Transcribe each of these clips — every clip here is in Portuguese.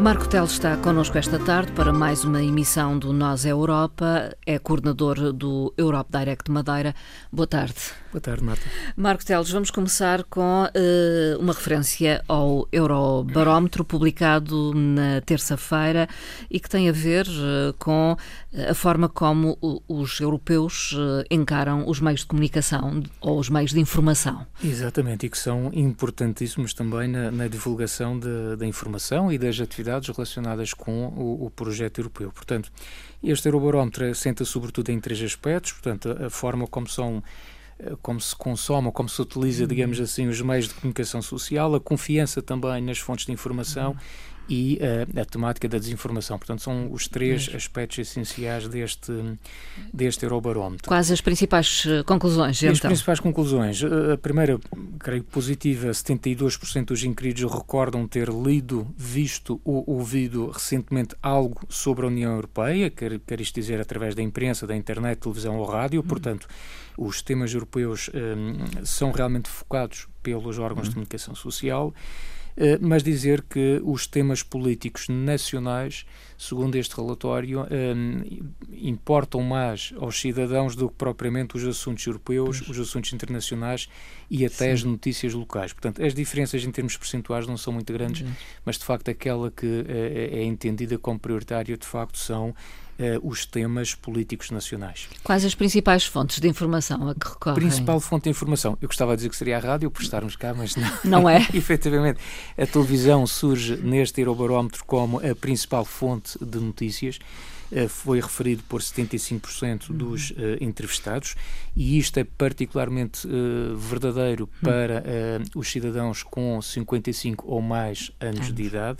Marco Tel está connosco esta tarde para mais uma emissão do Nós é Europa, é coordenador do Europe Direct Madeira. Boa tarde. Boa tarde, Marta. Marco Teles, vamos começar com uh, uma referência ao Eurobarómetro publicado na terça-feira e que tem a ver uh, com a forma como os europeus uh, encaram os meios de comunicação ou os meios de informação. Exatamente, e que são importantíssimos também na, na divulgação da informação e das atividades relacionadas com o, o projeto europeu. Portanto, este Eurobarómetro assenta sobretudo em três aspectos, portanto, a, forma como são eh, como se consome, como se utiliza, digamos uhum. assim, os meios de comunicação social, a confiança também nas fontes de informação e uh, a temática da desinformação. Portanto, são os três aspectos essenciais deste, deste Eurobarómetro. Quais as principais eh, conclusões? Então? As principais conclusões. A primeira, creio positiva, 72% dos inquiridos recordam ter lido, visto ou ouvido recentemente algo sobre a União Europeia, quer, quer isto dizer através da imprensa, da internet, televisão ou rádio. Uhum. Portanto, os temas europeus um, são realmente focados pelos órgãos uhum. de comunicação social. Eh, mas dizer que os temas políticos nacionais, segundo este relatório, eh, importam mais aos cidadãos do que propriamente os assuntos europeus, os assuntos internacionais e até Sim. as notícias locais. Portanto, as diferenças em termos percentuais não são muito grandes, mas de facto aquela que eh, é entendida como prioritária, de facto, são eh, os temas políticos nacionais. Quais as principais fontes de informação a que recorrem? Principal fonte de informação. Eu gostava de dizer que seria a rádio, por estarmos cá, mas não. Não é? Efetivamente. A televisão surge neste Eurobarómetro como a principal fonte de notícias eh, foi referido por 75% uhum. dos uh, entrevistados e isto é particularmente uh, verdadeiro uhum. para uh, os cidadãos com 55 ou mais anos. de idade.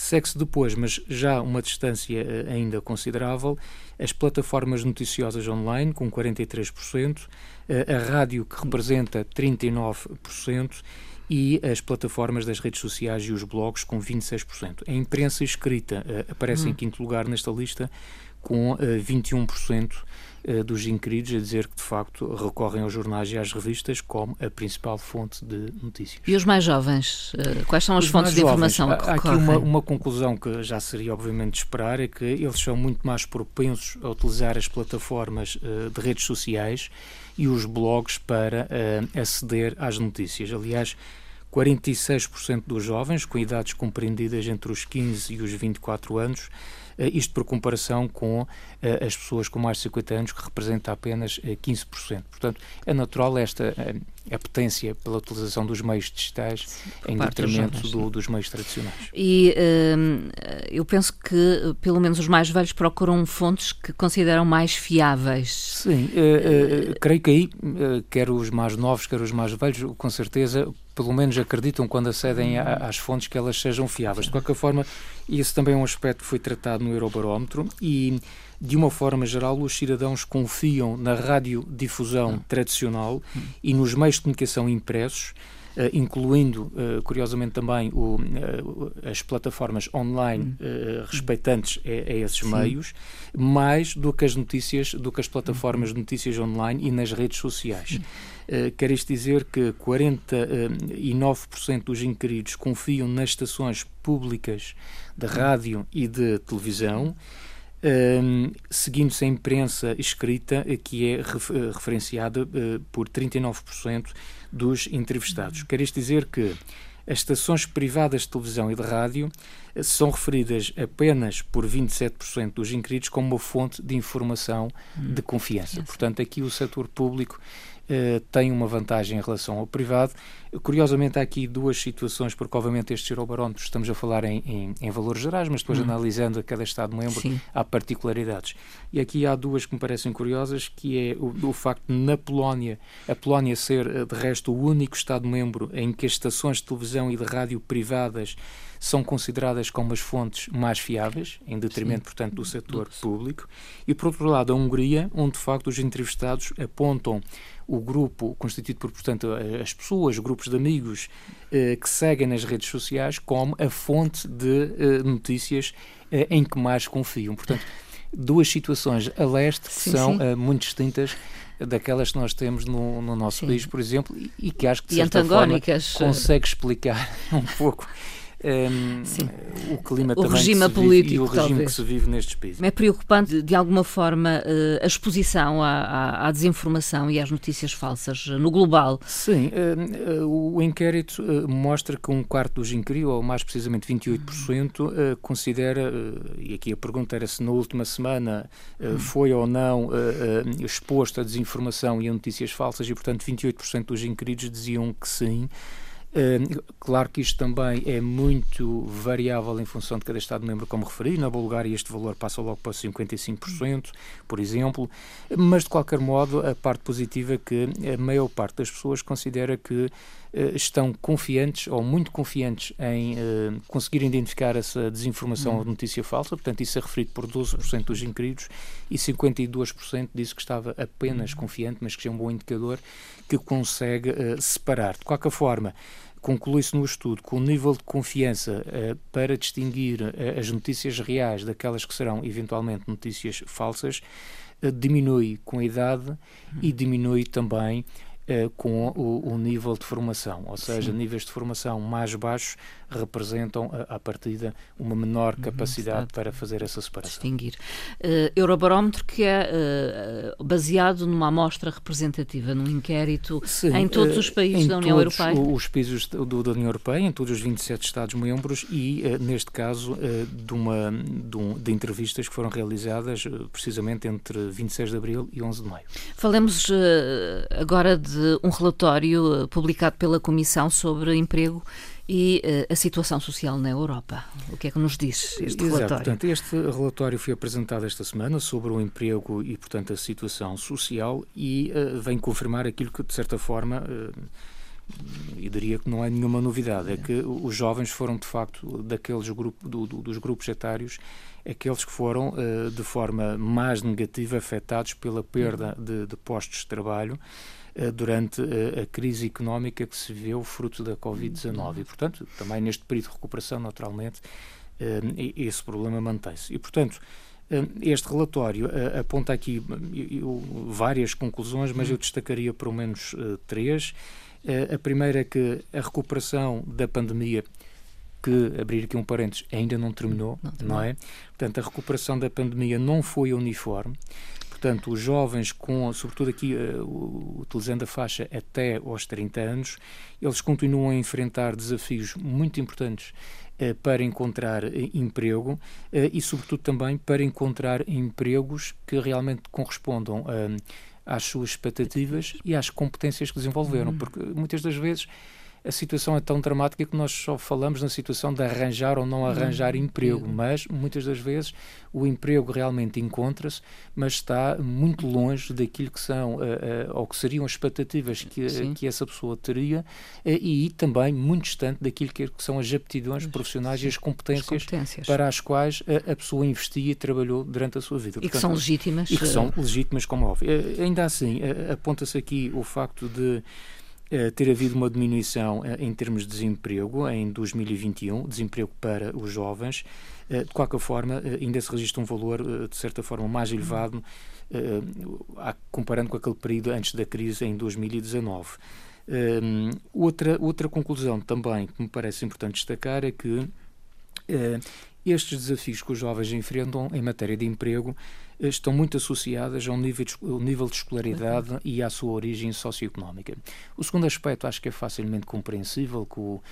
Segue-se depois, mas já uma distância eh, ainda considerável, as plataformas noticiosas online, com 43%, eh, a rádio, que representa 39%, e as plataformas das redes sociais e os blogs, com 26%. A imprensa escrita eh, aparece hum. em quinto lugar nesta lista, com 21% eh, dos inquiridos a dizer que, de facto, recorrem aos jornais e às revistas como a principal fonte de notícias. E os mais jovens? Eh, quais são as os fontes de informação jovens, Há aqui uma, uma, conclusão que já seria, obviamente, de esperar, é que eles são muito mais propensos a utilizar as plataformas uh, de redes sociais e os blogs para aceder às notícias. Aliás, 46% dos jovens com idades compreendidas entre os 15 e os 24 anos eh, isto por comparação com eh, as pessoas com mais de 50 anos, que representa apenas 15%. Eh, Portanto, é natural esta apetência pela utilização dos meios digitais Sim, em detrimento do, dos meios tradicionais. E uh, eu penso que, pelo menos, os mais velhos procuram fontes que consideram mais fiáveis. Sim, uh, uh, creio que aí, quer os mais novos, quer os mais velhos, com certeza, pelo menos acreditam quando acedem a, às fontes que elas sejam fiáveis. De qualquer forma, esse também é um aspecto que foi tratado no Eurobarómetro e, de uma forma geral, os cidadãos confiam na radiodifusão hum. tradicional e nos meios de comunicação impressos, incluindo, uh, curiosamente, também o, uh, as plataformas online hum. respeitantes a, a esses Sim. meios, mais do que as notícias, do que as plataformas de notícias online e nas redes sociais. Uh, quer isto dizer que 49% dos inquiridos confiam nas estações públicas de rádio e de televisão, um, seguindo-se a imprensa escrita, que é eh, referenciada uh, por 39% dos entrevistados. Quer isto dizer que as estações privadas de televisão e de rádio são referidas apenas por 27% dos inquiridos como uma fonte de informação de confiança. Portanto, aqui o setor público eh, tem uma vantagem em relação ao privado. Curiosamente, há aqui duas situações, porque obviamente estes eurobarómetros estamos a falar em, em, em valores gerais, mas depois hum. analisando a cada Estado-membro há particularidades. E aqui há duas que me parecem curiosas, que é o, o facto de na Polónia, a Polónia ser eh, de resto o único Estado-membro em que as estações de televisão e de rádio privadas são consideradas como as fontes mais fiáveis, em detrimento, Sim. portanto, do setor público. E, por outro lado, a Hungria, onde, de facto, os entrevistados apontam o grupo constituído por, portanto, as pessoas, grupos de amigos eh, que seguem nas redes sociais como a fonte de eh, notícias eh, em que mais confiam. Portanto, duas situações a leste que sim, são sim. muito distintas daquelas que nós temos no, no nosso Sim. país, por exemplo, e, e, que acho que de certa forma consegue explicar um pouco um, o clima o regime político e o regime talvez. que se vive nestes países. É preocupante, de alguma forma, eh, a exposição à, à, à desinformação e às notícias falsas no global? Sim, o inquérito eh, mostra que um quarto dos inquiridos, ou mais precisamente 28%, eh, considera, e aqui a pergunta era se na última semana foi ou não exposto a desinformação e a notícias falsas, e portanto 28% dos inquiridos diziam que sim. Uh, claro que isto também é muito variável em função de cada Estado-membro, como referi. Na Bulgária este valor passa logo para 55%, por exemplo. Mas, de qualquer modo, a parte positiva é que a maior parte das pessoas considera que estão confiantes ou muito confiantes em uh, conseguir identificar essa desinformação ou notícia falsa. Portanto, isso é referido por 12% dos inquiridos e 52% disse que estava apenas confiante, mas que é um bom indicador que consegue separar. De qualquer forma, conclui-se no estudo que o nível de confiança para distinguir as notícias reais daquelas que serão eventualmente notícias falsas diminui com a idade e diminui também com o, o, nível de formação, ou seja, Sim. níveis de formação mais baixos representam, à partida, uma menor uhum, capacidade uhum, para fazer essa separação. Distinguir. Uh, Eurobarómetro que é uh, baseado numa amostra representativa, num inquérito Sim, em todos os países da União Europeia? os países do, da União Europeia, em todos os 27 Estados-membros e, uh, neste caso, de, uma, de, um, de, entrevistas que foram realizadas precisamente entre 26 de abril e 11 de maio. Falemos agora de um relatório publicado pela Comissão sobre emprego e uh, a situação social na Europa. O que é que nos diz este Exato, relatório? Portanto, este relatório foi apresentado esta semana sobre o emprego e, portanto, a situação social e uh, vem confirmar aquilo que, de certa forma, uh, e diria que não é nenhuma novidade, é que os jovens foram, de facto, daqueles grupo, do, do, dos grupos etários, aqueles que foram, de forma mais negativa, afetados pela perda de, de postos de trabalho eh, durante eh, a crise económica que se viveu fruto da Covid-19. E, portanto, também neste período de recuperação, naturalmente, eh, esse problema mantém-se. E, portanto, este relatório aponta aqui várias conclusões, mas eu destacaria pelo menos três. A primeira é que a recuperação da pandemia que, abrir aqui um parênteses, ainda não terminou, não, não é? Portanto, a recuperação da pandemia não foi uniforme. Portanto, os jovens, com, sobretudo aqui uh, utilizando a faixa até aos 30 anos, eles continuam a enfrentar desafios muito importantes uh, para encontrar uh, emprego e, sobretudo, também para encontrar empregos que realmente correspondam às suas expectativas e às competências que desenvolveram, uhum. porque muitas das vezes a situação é tão dramática que nós só falamos na situação de arranjar ou não arranjar uhum. emprego, mas muitas das vezes o emprego realmente encontra-se, mas está muito longe daquilo que são uh, uh, ou que seriam as expectativas que, que essa pessoa teria uh, e também muito distante daquilo que, são as aptidões profissionais Sim. e as competências, as competências, para as quais a, a, pessoa investia e trabalhou durante a sua vida. E Portanto, que são legítimas. E que são legítimas, como óbvio. ainda assim, aponta-se aqui o facto de ter havido uma diminuição eh, em termos de desemprego em 2021, desemprego para os jovens. Eh, de qualquer forma, ainda se registra um valor, de certa forma, mais elevado, comparando com aquele período antes da crise em 2019. outra, outra conclusão também que me parece importante destacar é que estes desafios que os jovens enfrentam em matéria de emprego estão muito associadas ao nível de, ao nível de escolaridade uhum. e à sua origem socioeconómica. O segundo aspecto acho que é facilmente compreensível, que o,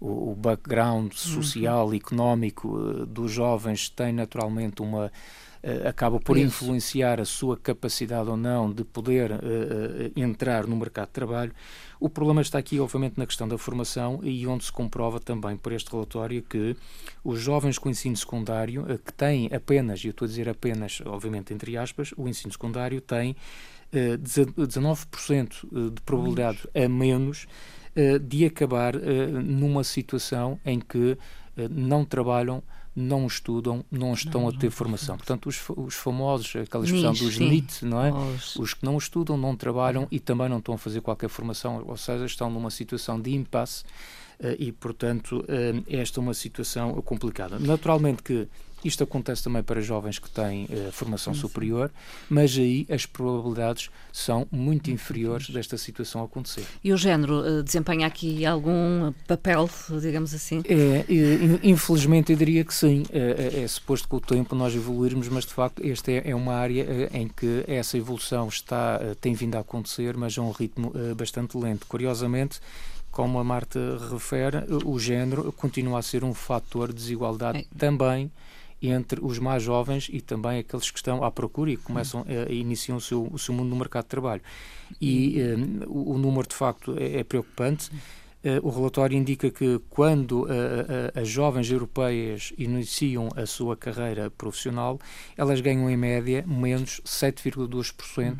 o background social, uhum. económico eh, dos jovens tem naturalmente uma acaba por Isso. influenciar a sua capacidade ou não de poder uh, uh, entrar no mercado de trabalho. O problema está aqui, obviamente, na questão da formação e onde se comprova também por este relatório que os jovens com ensino secundário, que têm apenas, e eu estou a dizer apenas, obviamente, entre aspas, o ensino secundário tem 19% de probabilidade a menos de acabar numa situação em que não trabalham não estudam, não estão não, a ter formação. Portanto, os, os famosos, aquela expressão Niche, dos. NIT, não é? Os... os... que não estudam, não trabalham e também não estão a fazer qualquer formação, ou seja, estão numa situação de impasse uh, e, portanto, uh, esta é uma situação complicada. Naturalmente que Isto acontece também para jovens que têm uh, formação sim, superior, mas aí as probabilidades são muito inferiores desta situação acontecer. E o género uh, desempenha aqui algum papel, digamos assim? É, infelizmente eu diria que sim. É suposto que o tempo nós evoluirmos, mas de facto esta é, é uma área em que essa evolução está, tem vindo a acontecer, mas a um ritmo bastante lento. Curiosamente, como a Marta refere, o género continua a ser um fator de desigualdade é. também entre os mais jovens e também aqueles que estão à procura e começam a, a iniciar o seu, o seu mundo no mercado de trabalho. E um, o, o, número de facto é, é preocupante. Uh, o relatório indica que quando uh, uh, as jovens europeias iniciam a sua carreira profissional, elas ganham em média menos 7,2%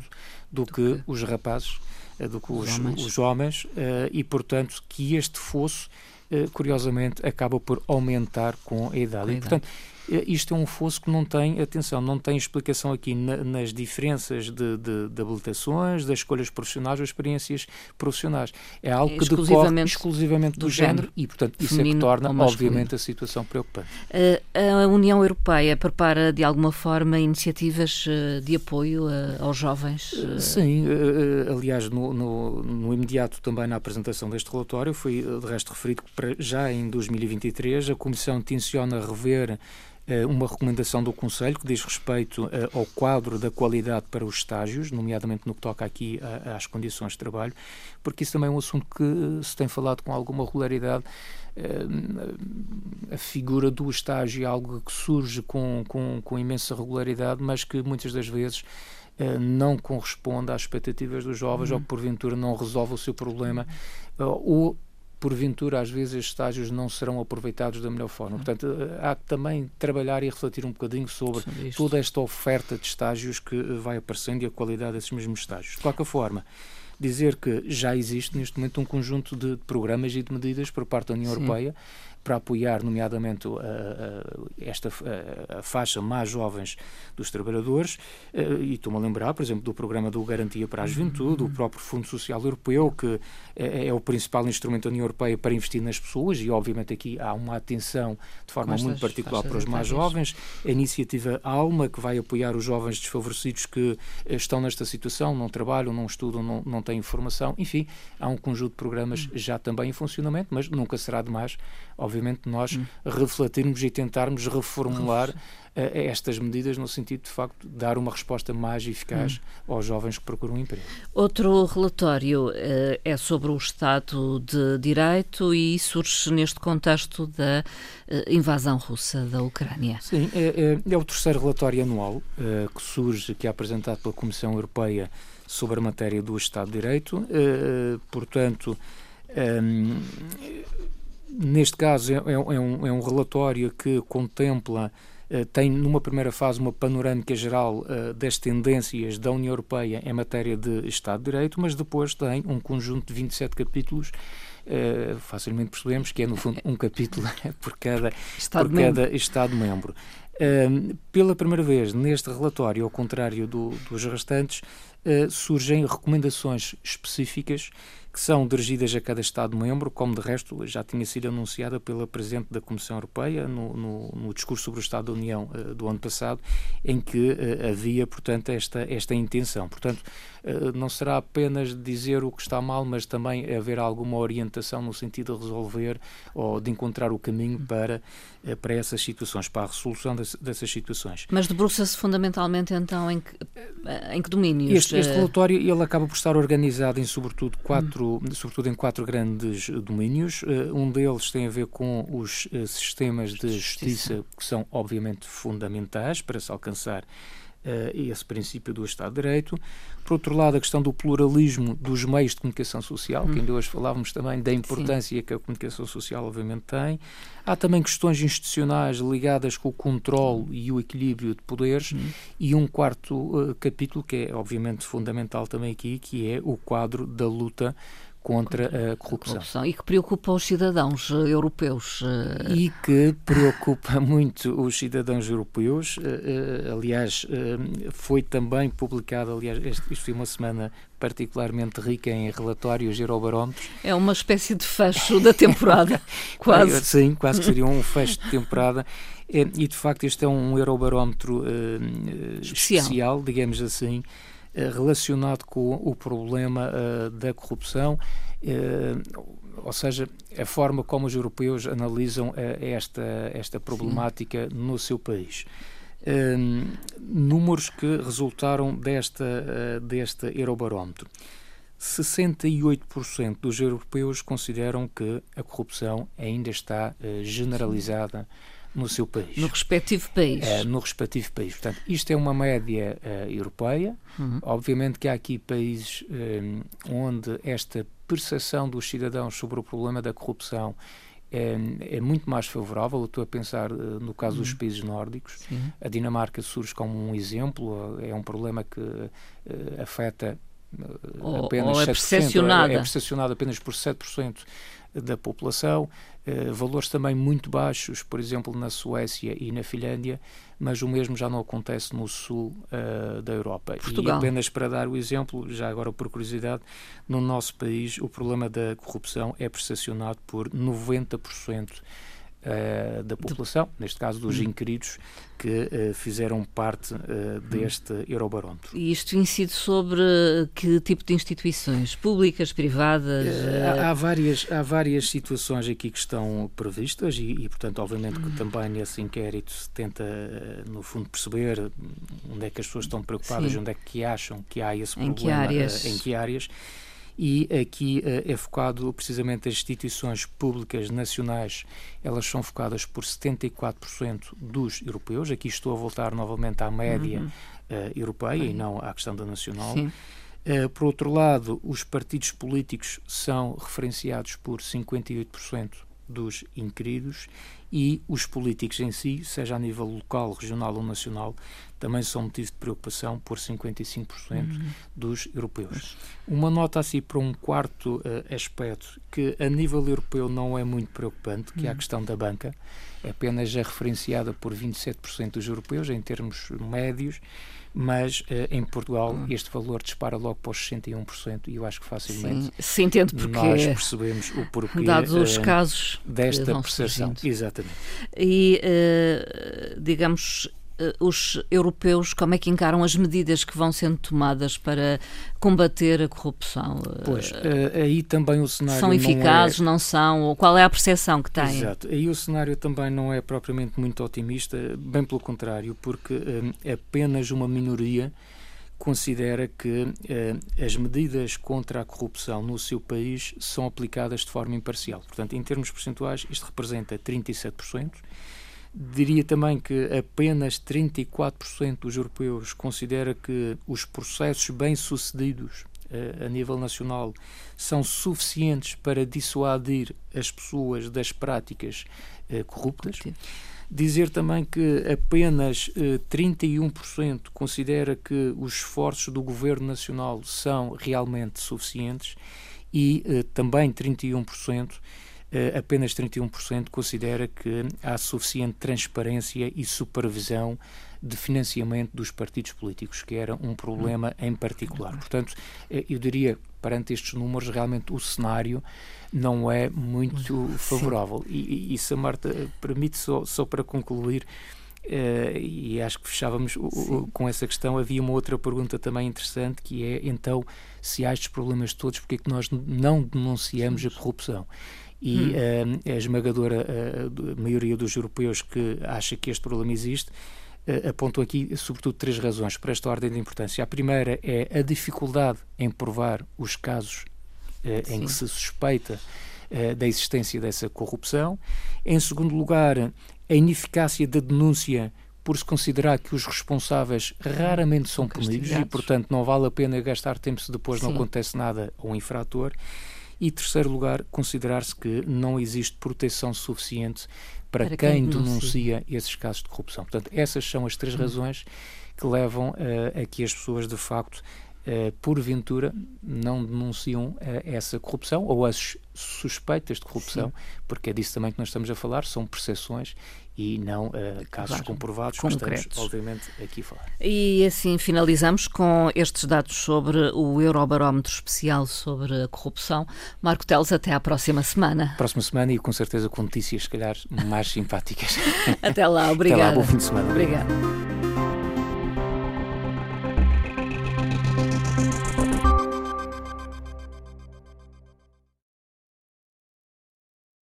do que os rapazes, do que os, os homens, os homens e, portanto, que este fosso, curiosamente, acaba por aumentar com a idade. Com a idade. E, portanto, isto é um fosso que não tem, atenção, não tem explicação aqui na, nas diferenças de, de, de, habilitações, das escolhas profissionais ou experiências profissionais. É algo que decorre exclusivamente do, do género, género, e, portanto, isso é que torna, obviamente, a situação preocupante. A União Europeia prepara, de alguma forma, iniciativas eh, de apoio aos jovens? Eh, sim, eh, aliás, no, no, no imediato também na apresentação deste relatório, foi de resto referido que já em 2023 a Comissão tenciona rever eh, uma recomendação do Conselho que diz respeito eh, ao quadro da qualidade para os estágios, nomeadamente no que toca aqui às condições de trabalho, porque isso também é um assunto que eh, se tem falado com alguma regularidade. A figura do estágio é algo que surge com, com, com imensa regularidade, mas que muitas das vezes não corresponde às expectativas dos jovens uhum. ou que porventura não resolve o seu problema ou porventura, às vezes, estes estágios não serão aproveitados da melhor forma. Portanto, eh, há que também trabalhar e refletir um bocadinho sobre toda esta oferta de estágios que eh, vai aparecendo e a qualidade desses mesmos estágios. De qualquer forma, dizer que já existe neste momento um conjunto de programas e de medidas por parte da União Sim. Europeia para apoiar, nomeadamente, a, a, esta a, faixa mais jovens dos trabalhadores. Eh, e estou-me a lembrar, por exemplo, do programa do Garantia para a Juventude, o próprio Fundo Social Europeu, que é, é, o principal instrumento da União Europeia para investir nas pessoas, e obviamente aqui há uma atenção de forma muito particular para os mais jovens. A iniciativa Alma, que vai apoiar os jovens desfavorecidos que eh, estão nesta situação, não trabalham, não estudam, não, não têm formação. Enfim, há um conjunto de programas hum. já também em funcionamento, mas nunca será demais obviamente, nós hum. refletirmos e tentarmos reformular uh, estas medidas no sentido de, facto, dar uma resposta mais eficaz hum. aos jovens que procuram um emprego. Outro relatório uh, é sobre o Estado de Direito e surge neste contexto da uh, invasão russa da Ucrânia. Sim, é, é, é o terceiro relatório anual que surge, que é apresentado pela Comissão Europeia sobre a matéria do Estado de Direito. portanto, um, Neste caso, é, é, é, um, é um relatório que contempla Uh, tem numa primeira fase uma panorâmica geral uh, das tendências da União Europeia em matéria de Estado de Direito, mas depois tem um conjunto de 27 capítulos. Uh, facilmente percebemos que é, no fundo, um capítulo por cada Estado, por membro. Cada Estado membro. pela primeira vez neste relatório, ao contrário do, dos restantes, surgem recomendações específicas que são dirigidas a cada Estado-membro, como de resto já tinha sido anunciada pela Presidente da Comissão Europeia no, no, no discurso sobre o Estado da União uh, do ano passado, em que uh, havia, portanto, esta, esta intenção. Portanto, não será apenas dizer o que está mal, mas também haver alguma orientação no sentido de resolver ou de encontrar o caminho para, para essas situações, para a resolução dessas situações. Mas debruça-se fundamentalmente, então, em que, em que domínios? Este, este relatório ele acaba por estar organizado em, sobretudo, quatro quatro, sobretudo em quatro grandes domínios. Um deles tem a ver com os sistemas de justiça, que são obviamente fundamentais para se alcançar esse princípio do Estado de Direito. Por outro lado, a questão do pluralismo dos meios de comunicação social, hum. que ainda hoje falávamos também da importância Sim. que a comunicação social obviamente tem. Há também questões institucionais ligadas com o controle e o equilíbrio de poderes. Hum. E um quarto uh, capítulo, que é obviamente fundamental também aqui, que é o quadro da luta contra a corrupção. corrupção. E que preocupa os cidadãos eh, europeus. Eh. E que preocupa muito os cidadãos europeus. Eh, aliás, foi também publicado, aliás, isto foi uma semana particularmente rica em relatórios eurobarómetros. É uma espécie de fecho da temporada, quase. Sim, quase que seria um fecho de temporada. E, de facto, este é um eurobarómetro especial. especial, digamos assim, relacionado com o problema uh, da corrupção, uh, ou seja, a forma como os europeus analisam esta, esta problemática Sim. no seu país. números que resultaram desta, deste Eurobarómetro. 68% dos europeus consideram que a corrupção ainda está generalizada no seu país. No respectivo país. É, no respectivo país. Portanto, isto é uma média uh, europeia. Uhum. Obviamente que há aqui países um, eh, onde esta percepção dos cidadãos sobre o problema da corrupção é, é, muito mais favorável. Eu estou a pensar uh, no caso uhum. dos países nórdicos. Sim. A Dinamarca surge como um exemplo. É um problema que uh, afeta apenas ou é 7%. Percepcionada. É, é percepcionado apenas por 7% da população, eh, valores também muito baixos, por exemplo, na Suécia e na Finlândia, mas o mesmo já não acontece no sul uh, da Europa. Portugal. E apenas para dar o exemplo, já agora por curiosidade, no nosso país o problema da corrupção é percepcionado por 90% uh, da população, neste caso dos hum. inquiridos, que uh, fizeram parte uh, deste Eurobarómetro. E isto incide sobre que tipo de instituições? Públicas, privadas? Há, há, várias, há várias situações aqui que estão previstas e, e portanto, obviamente que hum. também nesse inquérito se tenta, no fundo, perceber onde é que as pessoas estão preocupadas, Sim. onde é que acham que há esse problema, em que áreas. em que áreas e aqui uh, é focado precisamente as instituições públicas nacionais, elas são focadas por 74% dos europeus. Aqui estou a voltar novamente à média uhum. uh, europeia uhum. e não à questão da nacional. Uh, por outro lado, os partidos políticos são referenciados por 58% dos inquiridos e os políticos em si, seja a nível local, regional ou nacional, também são motivo de preocupação por 55% uhum. dos europeus. Uma nota assim para um quarto uh, aspecto que a nível europeu não é muito preocupante, que uhum. é a uhum. questão da banca, é apenas já referenciada por 27% dos europeus em termos médios mas uh, em Portugal hum. este valor dispara logo para os 61% e eu acho que facilmente Sim, se entende porque nós percebemos o porquê dados os uh, casos desta percepção. Exatamente. E, uh, digamos, os europeus como é que encaram as medidas que vão sendo tomadas para combater a corrupção? Pois, aí também o cenário são eficazes, não, é... não são? Ou qual é a percepção que têm? Exato, aí o cenário também não é propriamente muito otimista, bem pelo contrário, porque é apenas uma minoria considera que eh, as medidas contra a corrupção no seu país são aplicadas de forma imparcial. Portanto, em termos percentuais, isto representa 37%. Diria também que apenas 34% dos europeus considera que os processos bem-sucedidos uh, a nível nacional são suficientes para dissuadir as pessoas das práticas uh, corruptas. Dizer também que apenas eh, 31% considera que os esforços do governo nacional são realmente suficientes e também 31% eh, apenas 31% considera que há suficiente transparência e supervisão de financiamento dos partidos políticos, que era um problema em particular. Portanto, eh, eu diria, perante estes números, realmente o cenário não é muito favorável. E, e, se a Marta permite, só, só para concluir, Uh, e acho que fechávamos o, com essa questão. Havia uma outra pergunta também interessante que é então se há estes problemas todos, porque é que nós não denunciamos a corrupção? e hum. uh, a esmagadora uh, maioria dos europeus que acha que este problema existe apontam aqui, sobretudo, três razões para esta ordem de importância. A primeira é a dificuldade em provar os casos em que se suspeita da existência dessa corrupção. Em segundo lugar, a ineficácia da denúncia por se considerar que os responsáveis raramente são punidos e, portanto, não vale a pena gastar tempo se depois Sim. não acontece nada ao infrator. E, terceiro lugar, considerar-se que não existe proteção suficiente para, para quem, quem denuncia esses casos de corrupção. Portanto, essas são as três hum. razões que levam uh, a que as pessoas, de facto, uh, porventura não denunciam uh, essa corrupção ou as suspeitas de corrupção, Sim. porque é disso também que nós estamos a falar, são percepções e não uh, casos claro, comprovados concretos. estamos, obviamente, aqui a falar. E assim finalizamos com estes dados sobre o Eurobarómetro Especial sobre a corrupção. Marco Teles, até à próxima semana. Próxima semana e com certeza com notícias, se calhar, mais simpáticas. Até lá, obrigado. Até lá, bom fim de semana. Obrigado.